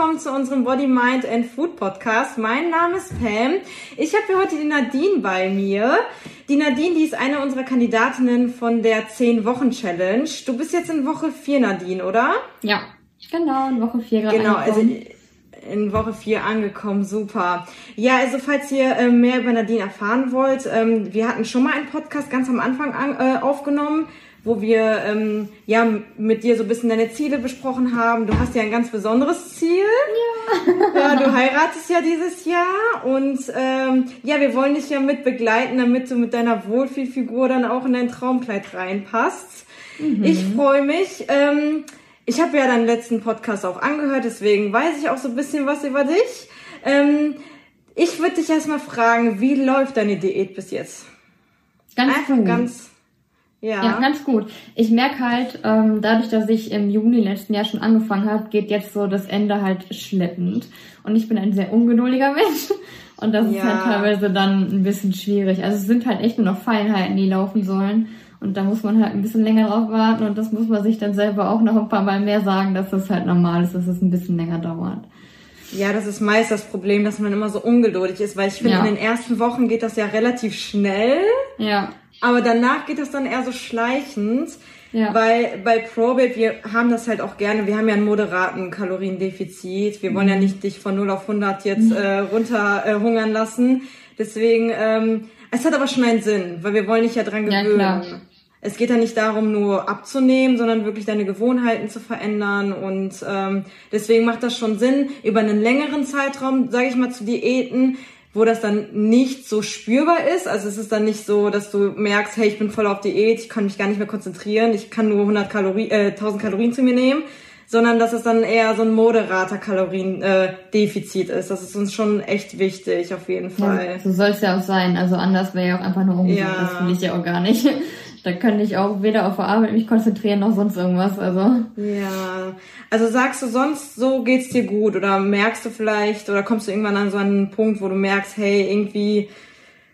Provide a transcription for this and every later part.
willkommen zu unserem Body, Mind and Food Podcast. Mein Name ist Pam. Ich habe hier heute die Nadine bei mir. Die Nadine, die ist eine unserer Kandidatinnen von der 10-Wochen-Challenge. Du bist jetzt in Woche 4, Nadine, oder? Ja, genau, in Woche 4 gerade Genau, also angekommen. in Woche 4 angekommen, super. Ja, also falls ihr äh, mehr über Nadine erfahren wollt, ähm, wir hatten schon mal einen Podcast ganz am Anfang an, äh, aufgenommen, wo wir ähm, ja mit dir so ein bisschen deine Ziele besprochen haben. Du hast ja ein ganz besonderes Ziel. Ja. ja du heiratest ja dieses Jahr und ähm, ja, wir wollen dich ja mit begleiten, damit du mit deiner Wohlfühlfigur dann auch in dein Traumkleid reinpasst. Ich freue mich. Ähm, ich habe ja deinen letzten Podcast auch angehört, deswegen weiß ich auch so ein bisschen was über dich. Ähm, ich würde dich erstmal fragen, wie läuft deine Diät bis jetzt? Ganz Einfach gut. ganz, ja. ja, ganz gut. Ich merke halt, ähm, dadurch, dass ich im Juni letzten Jahr schon angefangen habe, geht jetzt so das Ende halt schleppend. Und ich bin ein sehr ungeduldiger Mensch. Und das ist Ja. halt teilweise dann ein bisschen schwierig. Also es sind halt echt nur noch Feinheiten, die laufen sollen. Und da muss man halt ein bisschen länger drauf warten. Und das muss man sich dann selber auch noch ein paar Mal mehr sagen, dass das halt normal ist, dass es ein bisschen länger dauert. Ja, das ist meist das Problem, dass man immer so ungeduldig ist, weil ich finde, Ja. in den ersten Wochen geht das ja relativ schnell, Ja, aber danach geht das dann eher so schleichend. Ja. Weil bei Probate, wir haben das halt auch gerne, wir haben ja einen moderaten Kaloriendefizit. Wir wollen ja Mhm. nicht dich von 0 auf 100 jetzt äh, runter äh, hungern lassen. Deswegen, ähm, es hat aber schon einen Sinn, weil wir wollen dich ja dran Ja, gewöhnen. klar. Es geht ja nicht darum, nur abzunehmen, sondern wirklich deine Gewohnheiten zu verändern. Und ähm, deswegen macht das schon Sinn, über einen längeren Zeitraum, sage ich mal, zu Diäten, wo das dann nicht so spürbar ist. Also es ist dann nicht so, dass du merkst, hey, ich bin voll auf Diät, ich kann mich gar nicht mehr konzentrieren, ich kann nur 100 Kalorien, äh, 1000 Kalorien zu mir nehmen, sondern dass es dann eher so ein moderater Kaloriendefizit äh, Defizit ist. Das ist uns schon echt wichtig, auf jeden Fall. Ja, so soll es ja auch sein. Also anders wäre ja auch einfach nur ungesund. Ja. Das will ich ja auch gar nicht. Da könnte ich auch weder auf der Arbeit mich konzentrieren noch sonst irgendwas. Also Ja, also sagst du sonst, so geht's dir gut oder merkst du vielleicht oder kommst du irgendwann an so einen Punkt, wo du merkst, hey, irgendwie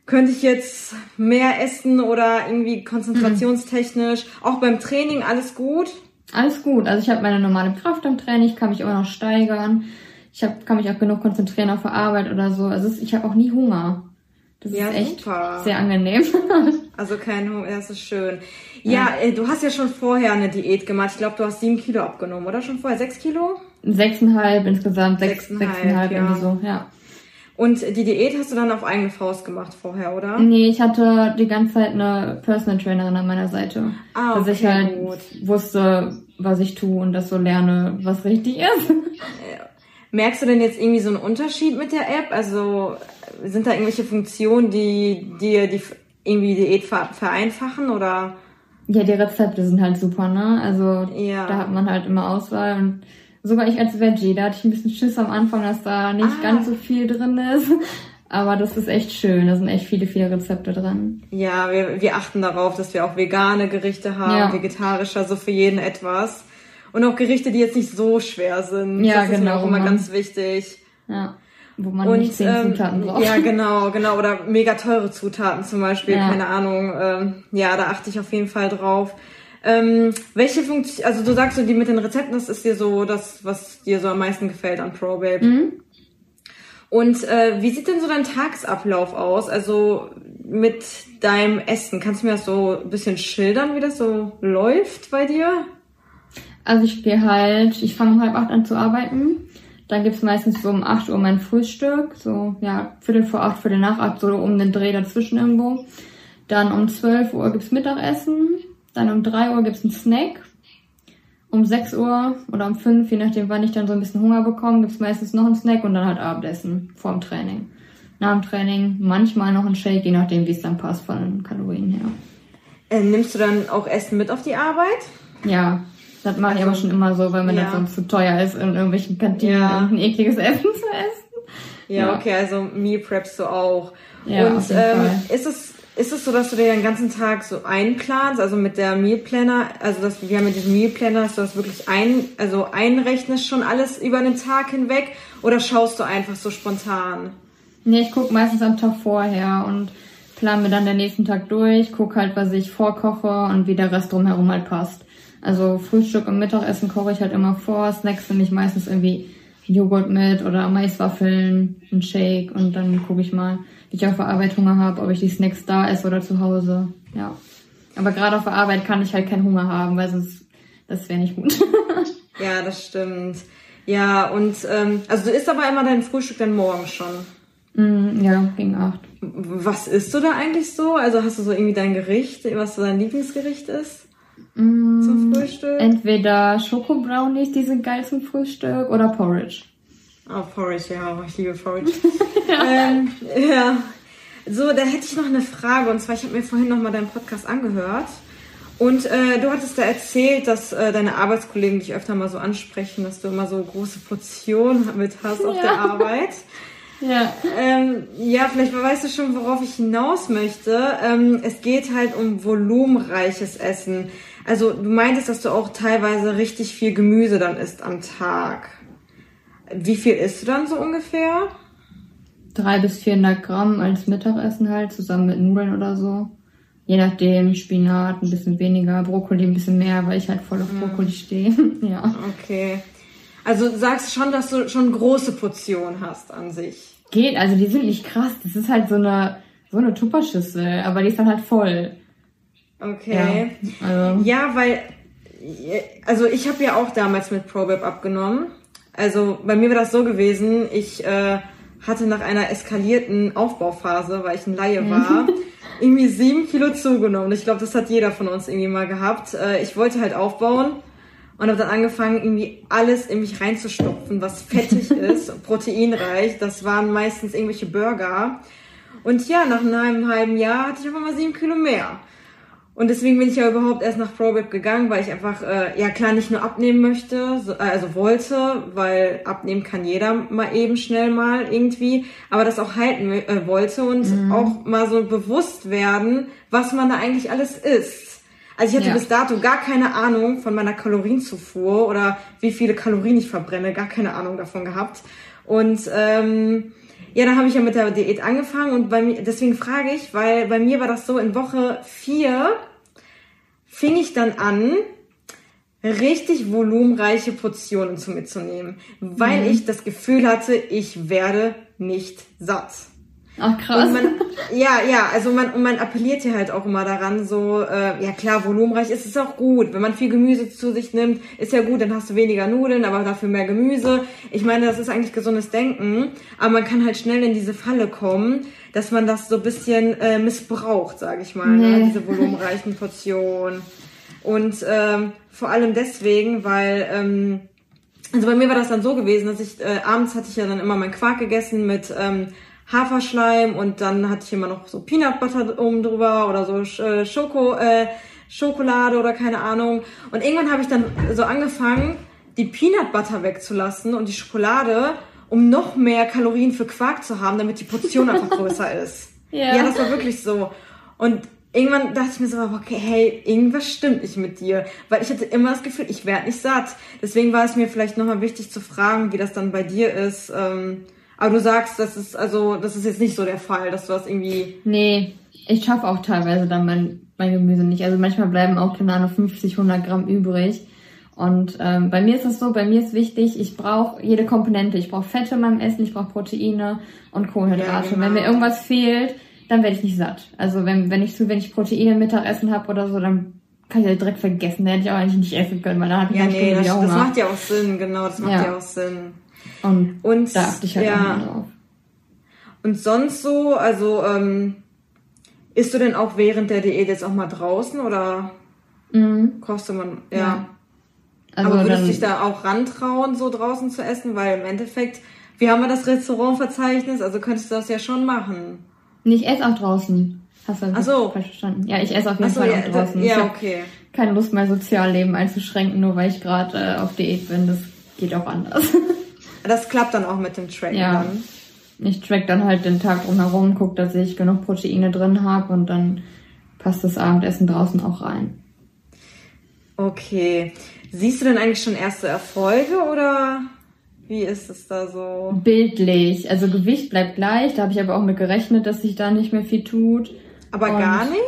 könnte ich jetzt mehr essen oder irgendwie konzentrationstechnisch, auch beim Training alles gut? alles gut. Also ich habe meine normale Kraft im Training, ich kann mich immer noch steigern. Ich hab, kann mich auch genug konzentrieren auf der Arbeit oder so. Also ich habe auch nie Hunger. Das Ja, ist echt super. sehr angenehm. Also kein Hunger, das ist schön. Ja, äh, du hast ja schon vorher eine Diät gemacht. Ich glaube, du hast sieben Kilo abgenommen, oder schon vorher? Sechs Kilo? Sechseinhalb insgesamt, sechs, Sechseinhalb, sechseinhalb ja. irgendwie so, ja. Und die Diät hast du dann auf eigene Faust gemacht vorher, oder? Nee, ich hatte die ganze Zeit eine Personal Trainerin an meiner Seite. Ah, dass ich okay, halt gut. wusste, was ich tue und das so lerne, was richtig ist. Merkst du denn jetzt irgendwie so einen Unterschied mit der App? Also sind da irgendwelche Funktionen, die dir die irgendwie die Diät ver- vereinfachen oder? Ja, die Rezepte sind halt super, ne? Also Ja. da hat man halt immer Auswahl und sogar ich als Veggie, da hatte ich ein bisschen Schiss am Anfang, dass da nicht Ah. ganz so viel drin ist. Aber das ist echt schön, da sind echt viele, viele Rezepte dran. Ja, wir, wir achten darauf, dass wir auch vegane Gerichte haben, Ja. vegetarischer, so für jeden etwas. Und auch Gerichte, die jetzt nicht so schwer sind. Ja, das ist mir genau, auch immer ne? ganz wichtig. Ja. Wo man Und nicht zehn ähm, Zutaten braucht. ja, genau, genau. Oder mega teure Zutaten zum Beispiel, Ja. keine Ahnung. Ähm, ja, da achte ich auf jeden Fall drauf. Ähm, welche Funktion, also du sagst so, die mit den Rezepten, das ist dir so das, was dir so am meisten gefällt an ProBabe. Mhm. Und äh, wie sieht denn so dein Tagesablauf aus? Also mit deinem Essen, kannst du mir das so ein bisschen schildern, wie das so läuft bei dir? Also ich gehe halt, ich fange um halb acht an zu arbeiten. Dann gibt's meistens so um 8 Uhr mein Frühstück, so ja, Viertel vor acht, Viertel nach acht, so um den Dreh dazwischen irgendwo. Dann um 12 Uhr gibt's Mittagessen. Dann um 3 Uhr gibt's einen Snack. Um 6 Uhr oder um 5, je nachdem wann ich dann so ein bisschen Hunger bekomme, gibt's meistens noch einen Snack und dann halt Abendessen vor dem Training. Nach dem Training manchmal noch ein Shake, je nachdem wie es dann passt von den Kalorien her. Äh, nimmst du dann auch Essen mit auf die Arbeit? Ja, das mache ich aber schon immer so, weil mir Ja. das sonst zu teuer ist, in irgendwelchen Kantinen Ja. irgendein ekliges Essen zu essen. Ja, Ja. okay, also Meal preppst du auch. Ja, Und auf jeden ähm, Fall. ist es ist es so, dass du dir den ganzen Tag so einplanst, also mit der Meal Planner, also dass wir haben mit diesem Meal Planner, dass du das wirklich ein, also einrechnest schon alles über den Tag hinweg oder schaust du einfach so spontan? Nee, ich guck meistens am Tag vorher und plane mir dann den nächsten Tag durch, guck halt, was ich vorkoche und wie der Rest drumherum halt passt. Also Frühstück und Mittagessen koche ich halt immer vor, Snacks nehme ich meistens irgendwie Joghurt mit oder Maiswaffeln, ein Shake und dann gucke ich mal, wie ich auf der Arbeit Hunger habe, ob ich die Snacks da esse oder zu Hause. Ja. Aber gerade auf der Arbeit kann ich halt keinen Hunger haben, weil sonst das wäre nicht gut. ja, das stimmt. Ja, und ähm, also du isst aber immer dein Frühstück dann morgen schon. Mm, ja, gegen acht. Was isst du da eigentlich so? Also hast du so irgendwie dein Gericht, was so dein Lieblingsgericht ist? Mm, zum Frühstück? Entweder Schokobrownies, die sind geil zum Frühstück, oder Porridge. Oh, Porridge, ja, ich liebe Porridge. ja. Ähm, ja. So, da hätte ich noch eine Frage. Und zwar, ich habe mir vorhin noch mal deinen Podcast angehört. Und äh, du hattest da erzählt, dass äh, deine Arbeitskollegen dich öfter mal so ansprechen, dass du immer so große Portionen mit hast auf ja. der Arbeit. Ja. Ähm, ja, vielleicht weißt du schon, worauf ich hinaus möchte. Ähm, es geht halt um volumenreiches Essen. Also du meintest, dass du auch teilweise richtig viel Gemüse dann isst am Tag. Wie viel isst du dann so ungefähr? Drei bis 400 Gramm als Mittagessen halt, zusammen mit Nudeln oder so. Je nachdem, Spinat ein bisschen weniger, Brokkoli ein bisschen mehr, weil ich halt voll auf mhm. Brokkoli stehe. ja. Okay. Also sagst schon, dass du schon große Portionen hast an sich. Geht, also die sind nicht krass. Das ist halt so eine, so eine Tupperschüssel, aber die ist dann halt voll. Okay. Ja, also. ja weil, also ich habe ja auch damals mit ProBab abgenommen. Also bei mir war das so gewesen, ich äh, hatte nach einer eskalierten Aufbauphase, weil ich ein Laie war, irgendwie sieben Kilo zugenommen. Ich glaube, das hat jeder von uns irgendwie mal gehabt. Äh, ich wollte halt aufbauen und habe dann angefangen, irgendwie alles in mich reinzustopfen, was fettig ist, proteinreich. Das waren meistens irgendwelche Burger. Und ja, nach einem halben Jahr hatte ich einfach mal sieben Kilo mehr. Und deswegen bin ich ja überhaupt erst nach ProWeb gegangen, weil ich einfach, äh, ja klar, nicht nur abnehmen möchte, so, äh, also wollte, weil abnehmen kann jeder mal eben schnell mal irgendwie, aber das auch halten äh, wollte und mhm. auch mal so bewusst werden, was man da eigentlich alles isst. Also ich hatte ja. bis dato gar keine Ahnung von meiner Kalorienzufuhr oder wie viele Kalorien ich verbrenne, gar keine Ahnung davon gehabt. Und ähm, ja, dann habe ich ja mit der Diät angefangen und bei mir, deswegen frage ich, weil bei mir war das so, in Woche vier fing ich dann an, richtig volumenreiche Portionen zu mitzunehmen, weil mhm. ich das Gefühl hatte, ich werde nicht satt. Ach krass. Man, ja, ja, also man, und man appelliert ja halt auch immer daran, so, äh, ja klar, volumenreich ist es auch gut. Wenn man viel Gemüse zu sich nimmt, ist ja gut, dann hast du weniger Nudeln, aber dafür mehr Gemüse. Ich meine, das ist eigentlich gesundes Denken, aber man kann halt schnell in diese Falle kommen, dass man das so bisschen äh, missbraucht, sage ich mal, ne, nee. ne? diese volumenreichen Portionen. Und ähm, vor allem deswegen, weil ähm, also bei mir war das dann so gewesen, dass ich äh, abends hatte ich ja dann immer meinen Quark gegessen mit ähm, Haferschleim und dann hatte ich immer noch so Peanut Butter oben drüber oder so äh, Schoko, äh, Schokolade oder keine Ahnung. Und irgendwann habe ich dann so angefangen, die Peanut Butter wegzulassen und die Schokolade, um noch mehr Kalorien für Quark zu haben, damit die Portion einfach größer ist. Ja. ja, das war wirklich so. Und irgendwann dachte ich mir so, okay, hey, irgendwas stimmt nicht mit dir. Weil ich hatte immer das Gefühl, ich werde nicht satt. Deswegen war es mir vielleicht nochmal wichtig zu fragen, wie das dann bei dir ist. Ähm, aber du sagst, das ist also, das ist jetzt nicht so der Fall, dass du das irgendwie. Nee, ich schaffe auch teilweise dann mein, mein Gemüse nicht. Also manchmal bleiben auch keine Ahnung 50, 100 Gramm übrig. Und ähm, bei mir ist es so, bei mir ist wichtig, ich brauche jede Komponente. Ich brauche Fette in meinem Essen, ich brauche Proteine und Kohlenhydrate. Ja, genau. Wenn mir irgendwas fehlt, dann werde ich nicht satt. Also wenn, wenn ich zu wenig Proteine im Mittagessen habe oder so, dann kann ich ja direkt vergessen. Da hätte ich auch eigentlich nicht essen können, weil da hat ich ja, nee, das, das macht ja auch Sinn, genau, das macht ja, ja auch Sinn. Und, und da achte ich halt ja. drauf. Und sonst so, also ähm, isst du denn auch während der Diät jetzt auch mal draußen oder mhm. kostet man, ja. ja. Also Aber würdest du dich da auch rantrauen, so draußen zu essen? Weil im Endeffekt, wir haben ja das Restaurantverzeichnis, also könntest du das ja schon machen. Nee, ich esse auch draußen. Hast du Ach so. falsch verstanden? Ja, ich esse auf jeden so, Fall ja, auch draußen. Da, ja, okay. Keine Lust, mein Sozialleben einzuschränken, nur weil ich gerade äh, auf Diät bin. Das geht auch anders. Das klappt dann auch mit dem Tracken ja. dann. Ich track dann halt den Tag drumherum, guck, dass ich genug Proteine drin habe und dann passt das Abendessen draußen auch rein. Okay. Siehst du denn eigentlich schon erste Erfolge oder wie ist es da so? Bildlich. Also Gewicht bleibt gleich, da habe ich aber auch mit gerechnet, dass sich da nicht mehr viel tut. Aber und gar nicht?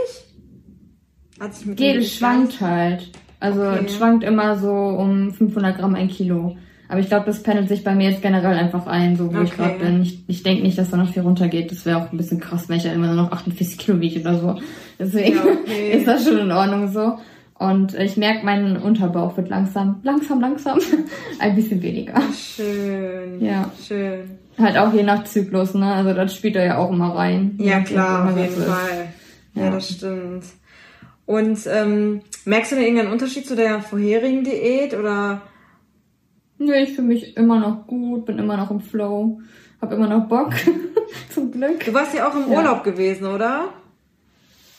Hat sich mit geht, es schwankt halt. Also okay. es schwankt immer so um 500 Gramm ein Kilo. Aber ich glaube, das pendelt sich bei mir jetzt generell einfach ein, so wo Okay. ich gerade bin. Ich, ich denke nicht, dass da noch viel runtergeht. Das wäre auch ein bisschen krass, wenn ich ja immer nur noch 48 Kilo wiege oder so. Deswegen Ja, okay. ist das schon in Ordnung so. Und ich merke, mein Unterbauch wird langsam, langsam, langsam ein bisschen weniger. Schön. Ja. Schön. Halt auch je nach Zyklus, ne? Also das spielt da ja auch immer rein. Ja, klar, auf jeden. Fall. Ja, Ja. das stimmt. Und ähm, merkst du denn irgendeinen Unterschied zu der vorherigen Diät oder? Nö, ich fühle mich immer noch gut, bin immer noch im Flow, hab immer noch Bock. Zum Glück. Du warst ja auch im Ja. Urlaub gewesen, oder?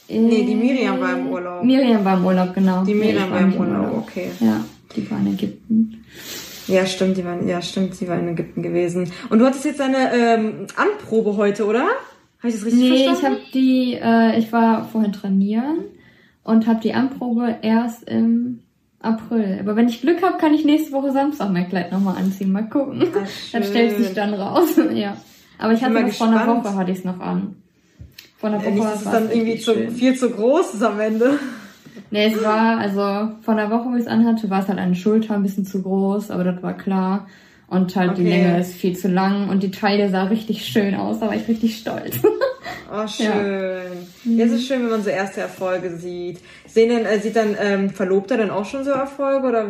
Nee, die Miriam war im Urlaub. Miriam war im Urlaub, genau. Die Nee, ich Miriam war im nicht Urlaub, okay. Ja, die war in Ägypten. Ja, stimmt, die waren, ja, stimmt, sie war in Ägypten gewesen. Und du hattest jetzt eine ähm, Anprobe heute, oder? Habe ich das richtig Nee, ich verstanden? habe die, äh, ich war vorhin trainieren und habe die Anprobe erst im April. Aber wenn ich Glück habe, kann ich nächste Woche Samstag mein Kleid nochmal anziehen. Mal gucken. Ach, Das stellt sich dann raus. ja. Aber ich hatte das vor einer. Woche hatte ich es noch an. Vor einer Äh, Woche nicht, war es dann irgendwie zu, viel zu groß ist am Ende. Nee, es war, also vor einer Woche, wo ich es anhatte, war es halt eine Schulter ein bisschen zu groß, aber das war klar. Und halt die Okay. Länge ist viel zu lang und die Taille sah richtig schön aus, da war ich richtig stolz. Oh, schön. Ja, es ist schön, wenn man so erste Erfolge sieht. Sehen denn, äh, sieht dann ähm, Verlobter dann auch schon so Erfolge oder?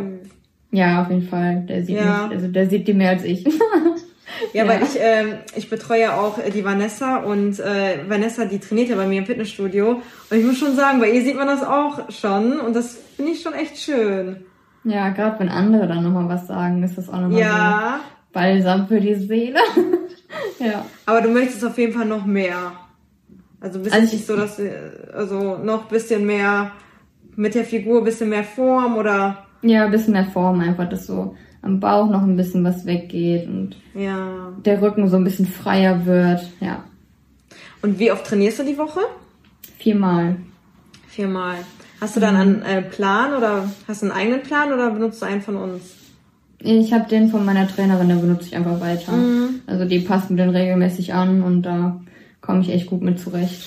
ja, auf jeden Fall. Der sieht Ja. mich, also der sieht die mehr als ich. Ja, Ja. weil ich, ähm, ich betreue auch äh, die Vanessa und äh, Vanessa, die trainiert ja bei mir im Fitnessstudio. Und ich muss schon sagen, bei ihr sieht man das auch schon und das finde ich schon echt schön. Ja, gerade wenn andere dann nochmal was sagen, ist das auch nochmal Ja, so balsam für die Seele. ja. aber du möchtest auf jeden Fall noch mehr. Also bist Also nicht so, dass also noch ein bisschen mehr mit der Figur, ein bisschen mehr Form oder Ja, ein bisschen mehr Form einfach, dass so am Bauch noch ein bisschen was weggeht und ja. der Rücken so ein bisschen freier wird. Ja, Und wie oft trainierst du die Woche? viermal. Viermal. Hast du dann einen äh, Plan oder hast du einen eigenen Plan oder benutzt du einen von uns? Ich habe den von meiner Trainerin, den benutze ich einfach weiter. Mhm. Also die passt mir den regelmäßig an und da komme ich echt gut mit zurecht.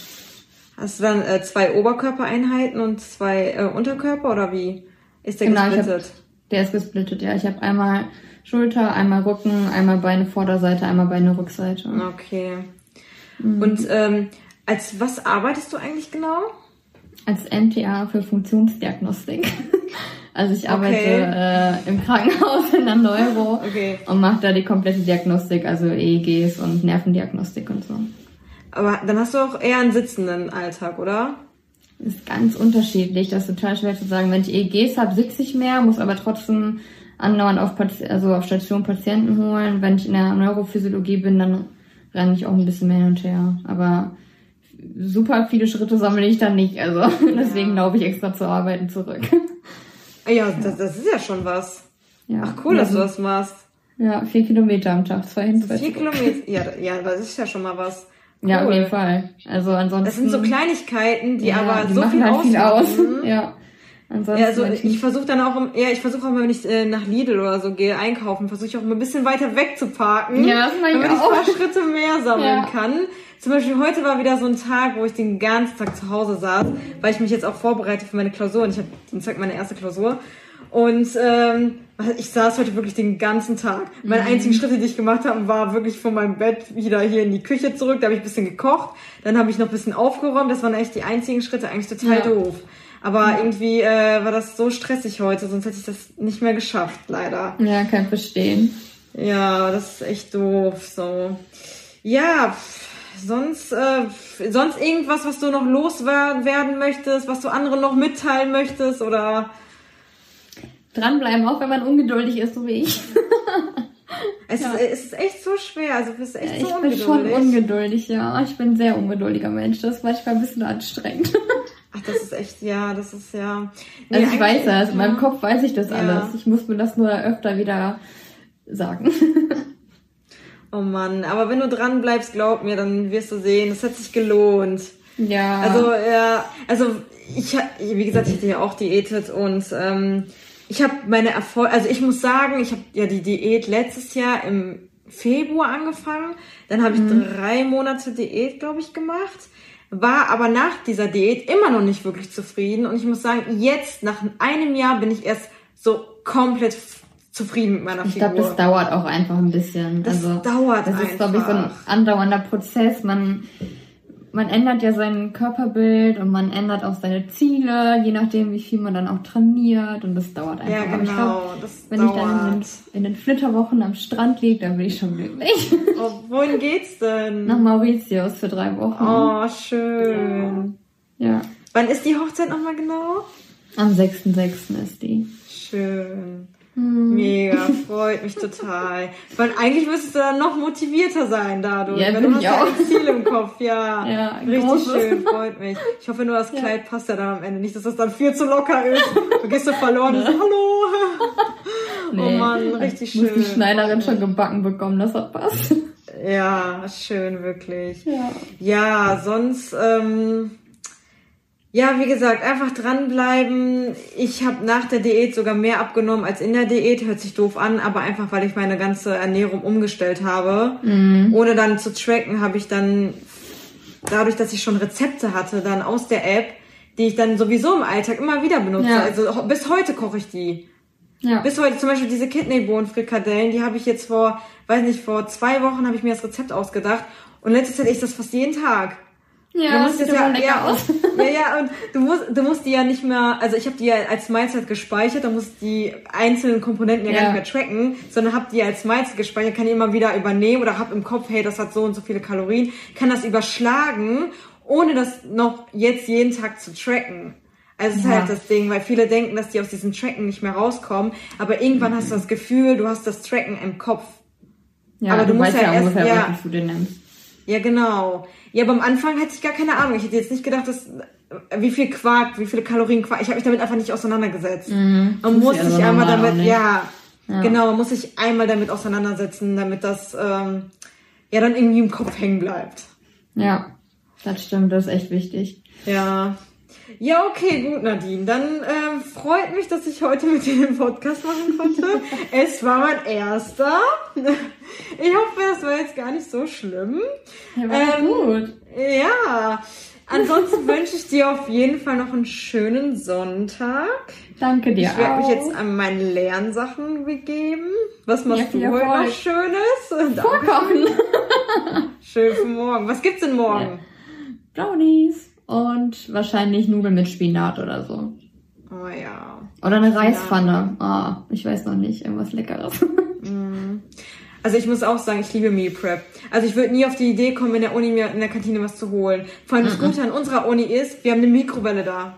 Hast du dann äh, zwei Oberkörpereinheiten und zwei äh, Unterkörper oder wie ist der Genau, ich hab- gesplittet? Der ist gesplittet, ja. Ich habe einmal Schulter, einmal Rücken, einmal Beine Vorderseite, einmal Beine Rückseite. Okay. Mhm. Und ähm, als was arbeitest du eigentlich genau? Als MTA für Funktionsdiagnostik. Also ich arbeite Okay. äh, im Krankenhaus in der Neuro Okay. und mache da die komplette Diagnostik, also EEGs und Nervendiagnostik und so. Aber dann hast du auch eher einen sitzenden Alltag, oder? ist ganz unterschiedlich. Das ist total schwer zu sagen. Wenn ich EEGs habe, sitze ich mehr, muss aber trotzdem andauernd auf, Pati also auf Station Patienten holen. Wenn ich in der Neurophysiologie bin, dann renne ich auch ein bisschen mehr hin und her. Aber super viele Schritte sammle ich dann nicht. Also deswegen laufe ich extra zur Arbeiten zurück. Ah Ja, das, das ist ja schon was. Ja. Ach cool, dass du das machst. Ja, vier Kilometer am Tag, zwei hin, zwei Vier. Kilometer. Ja, ja, das ist ja schon mal was. Cool. Ja, auf jeden Fall. Also ansonsten. Das sind so Kleinigkeiten, die ja, aber die so viel halt viel aus. ausmachen. Ja. Ansonsten. Ja, also wenn ich versuche dann auch, ja, ich versuche auch mal, wenn ich äh, nach Lidl oder so gehe, einkaufen, versuche ich auch mal ein bisschen weiter weg zu parken, Ja, das ich damit ich ein paar Schritte mehr sammeln Ja. kann. Zum Beispiel heute war wieder so ein Tag, wo ich den ganzen Tag zu Hause saß, weil ich mich jetzt auch vorbereite für meine Klausur und ich habe Dienstag meine erste Klausur. Und ähm, ich saß heute wirklich den ganzen Tag. Meine Mhm. einzigen Schritte, die ich gemacht habe, war wirklich von meinem Bett wieder hier in die Küche zurück. Da habe ich ein bisschen gekocht. Dann habe ich noch ein bisschen aufgeräumt. Das waren echt die einzigen Schritte. Eigentlich total Ja. doof. Aber irgendwie äh, war das so stressig heute, sonst hätte ich das nicht mehr geschafft, leider. ja, kann ich verstehen. Ja, das ist echt doof. So. Ja, sonst, äh, sonst irgendwas, was du noch loswerden möchtest, was du anderen noch mitteilen möchtest oder Dranbleiben, auch wenn man ungeduldig ist, so wie ich. es, Ja. ist, es ist echt so schwer. Also du bist echt ich so bin schon ungeduldig. ungeduldig, ja. Ich bin ein sehr ungeduldiger Mensch. Das ist manchmal ein bisschen anstrengend. Ach, das ist echt, ja, das ist ja. Nee, Also ich weiß das, in meinem. Kopf weiß ich das Ja. alles. Ich muss mir das nur öfter wieder sagen. Oh Mann, aber wenn du dran bleibst, glaub mir, dann wirst du sehen, es hat sich gelohnt. ja. Also, ja, also ich, wie gesagt, ich hatte ja auch diätet und ähm, ich habe meine Erfolge, also ich muss sagen, ich habe ja die Diät letztes Jahr im Februar angefangen, dann habe ich drei Monate Diät, glaube ich, gemacht, war aber nach dieser Diät immer noch nicht wirklich zufrieden und ich muss sagen, jetzt nach einem Jahr bin ich erst so komplett zufrieden mit meiner Ich Figur. glaube, das dauert auch einfach ein bisschen. Das also, dauert Das ist, glaube ich, so ein einfach. andauernder Prozess. Man, man ändert ja sein Körperbild und man ändert auch seine Ziele, je nachdem, wie viel man dann auch trainiert. Und das dauert einfach. ja, genau. glaub, das wenn dauert. ich dann in den, in den Flitterwochen am Strand liege, dann bin ich schon glücklich. oh, wohin geht's denn? Nach Mauritius für drei Wochen. Oh, schön. Ja. Wann ist die Hochzeit nochmal genau? Am 6.6. ist die. Schön. Hm. Mega, freut mich total. Weil eigentlich müsstest du dann noch motivierter sein dadurch. Ja, bin du ich hast ja auch. ein Ziel im Kopf, ja. Ja, Richtig großes. schön, freut mich. Ich hoffe nur, das Kleid passt ja dann am Ende. Nicht, dass das dann viel zu locker ist. Du gehst so verloren und so, hallo. Oh Mann, richtig Muss die schön. Schneiderin schon gebacken bekommen, dass das passt. Ja, schön, wirklich. Ja. Ja, sonst, ähm, ja, wie gesagt, einfach dranbleiben. Ich habe nach der Diät sogar mehr abgenommen als in der Diät. Hört sich doof an, aber einfach, weil ich meine ganze Ernährung umgestellt habe. Ohne dann zu tracken, habe ich dann, dadurch, dass ich schon Rezepte hatte, dann aus der App, die ich dann sowieso im Alltag immer wieder benutze. Ja. Also bis heute koche ich die. Ja. Bis heute zum Beispiel diese Kidneybohnen-Frikadellen, die habe ich jetzt vor, weiß nicht, vor zwei Wochen habe ich mir das Rezept ausgedacht. Und letzte Zeit esse ich das fast jeden Tag. Ja, Du das musst sieht jetzt immer ja, lecker ja, aus. ja, ja, und du musst, du musst die ja nicht mehr, also ich habe die ja als Mahlzeit gespeichert, da muss die einzelnen Komponenten ja, gar Ja. nicht mehr tracken, sondern habe die als Mahlzeit gespeichert, kann die immer wieder übernehmen oder habe im Kopf, hey, das hat so und so viele Kalorien, kann das überschlagen, ohne das noch jetzt jeden Tag zu tracken. Also es ist Ja. halt das Ding, weil viele denken, dass die aus diesem Tracken nicht mehr rauskommen, aber irgendwann hast du das Gefühl, du hast das Tracken im Kopf. Ja, Aber du musst weißt ja erst- ungefähr, ja. du dir nimmst. Ja, genau. Ja, aber am Anfang hatte ich gar keine Ahnung. Ich hätte jetzt nicht gedacht, dass wie viel Quark, wie viele Kalorien Quark. Ich habe mich damit einfach nicht auseinandergesetzt. Man Tust muss ja sich so einmal damit, ja, Ja. genau, man muss sich einmal damit auseinandersetzen, damit das ähm, ja dann irgendwie im Kopf hängen bleibt. Ja, das stimmt, das ist echt wichtig. Ja. Ja, okay, gut, Nadine. Dann ähm, freut mich, dass ich heute mit dir den Podcast machen konnte. es war mein erster. Ich hoffe, das war jetzt gar nicht so schlimm. Ja, war Ähm, gut. Ja, ansonsten wünsche ich dir auf jeden Fall noch einen schönen Sonntag. Danke dir Ich werde mich jetzt an meinen Lernsachen begeben. Was machst Ja, du heute noch Schönes? Vorkochen. Schön für morgen. Was gibt's denn morgen? Brownies. Und wahrscheinlich Nudeln mit Spinat oder so. Oh ja. Oder eine Reispfanne. Ah, ich weiß noch nicht. Irgendwas Leckeres. Also ich muss auch sagen, ich liebe Meal Prep. Also ich würde nie auf die Idee kommen, in der Uni mir in der Kantine was zu holen. Vor allem das Gute an unserer Uni ist, wir haben eine Mikrowelle da.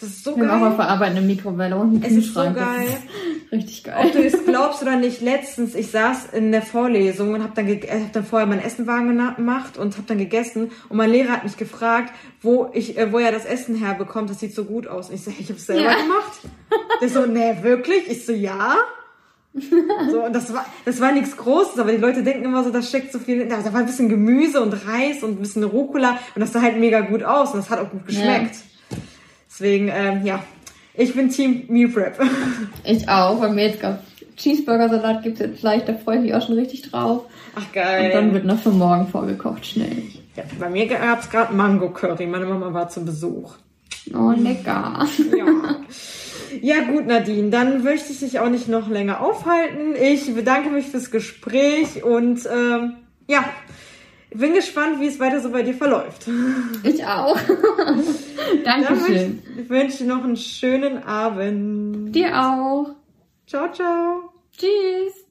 Das ist so Wir haben auch geil. auf der Arbeit eine Mikrowelle und einen Es ist so Kühlschrank. Das geil. ist richtig Ob du geil. es glaubst oder nicht, letztens, ich saß in der Vorlesung und habe dann, äh, hab dann vorher meinen Essenwagen gemacht und habe dann gegessen und mein Lehrer hat mich gefragt, wo ich, äh, wo er das Essen herbekommt, das sieht so gut aus. Und ich so, hey, ich habe es selber Ja. gemacht. Der so, nee, wirklich? Ich so, ja. So, und das war, das war nichts Großes, aber die Leute denken immer so, da steckt so viel, da, da war ein bisschen Gemüse und Reis und ein bisschen Rucola und das sah halt mega gut aus und das hat auch gut geschmeckt. Deswegen, ähm, ja, ich bin Team Meal Prep. Ich auch, weil mir jetzt gerade Cheeseburger-Salat gibt jetzt gleich, da freue ich mich auch schon richtig drauf. Ach geil. Und dann wird noch für morgen vorgekocht, schnell. Ja, bei mir gab es gerade Mango Curry. Meine Mama war zu Besuch. Oh, lecker. Ja. ja, gut, Nadine. Dann möchte ich dich auch nicht noch länger aufhalten. Ich bedanke mich fürs Gespräch und ähm, ja, bin gespannt, wie es weiter so bei dir verläuft. Ich auch. Dankeschön. ich wünsche dir noch einen schönen Abend. Dir auch. Ciao, ciao. Tschüss.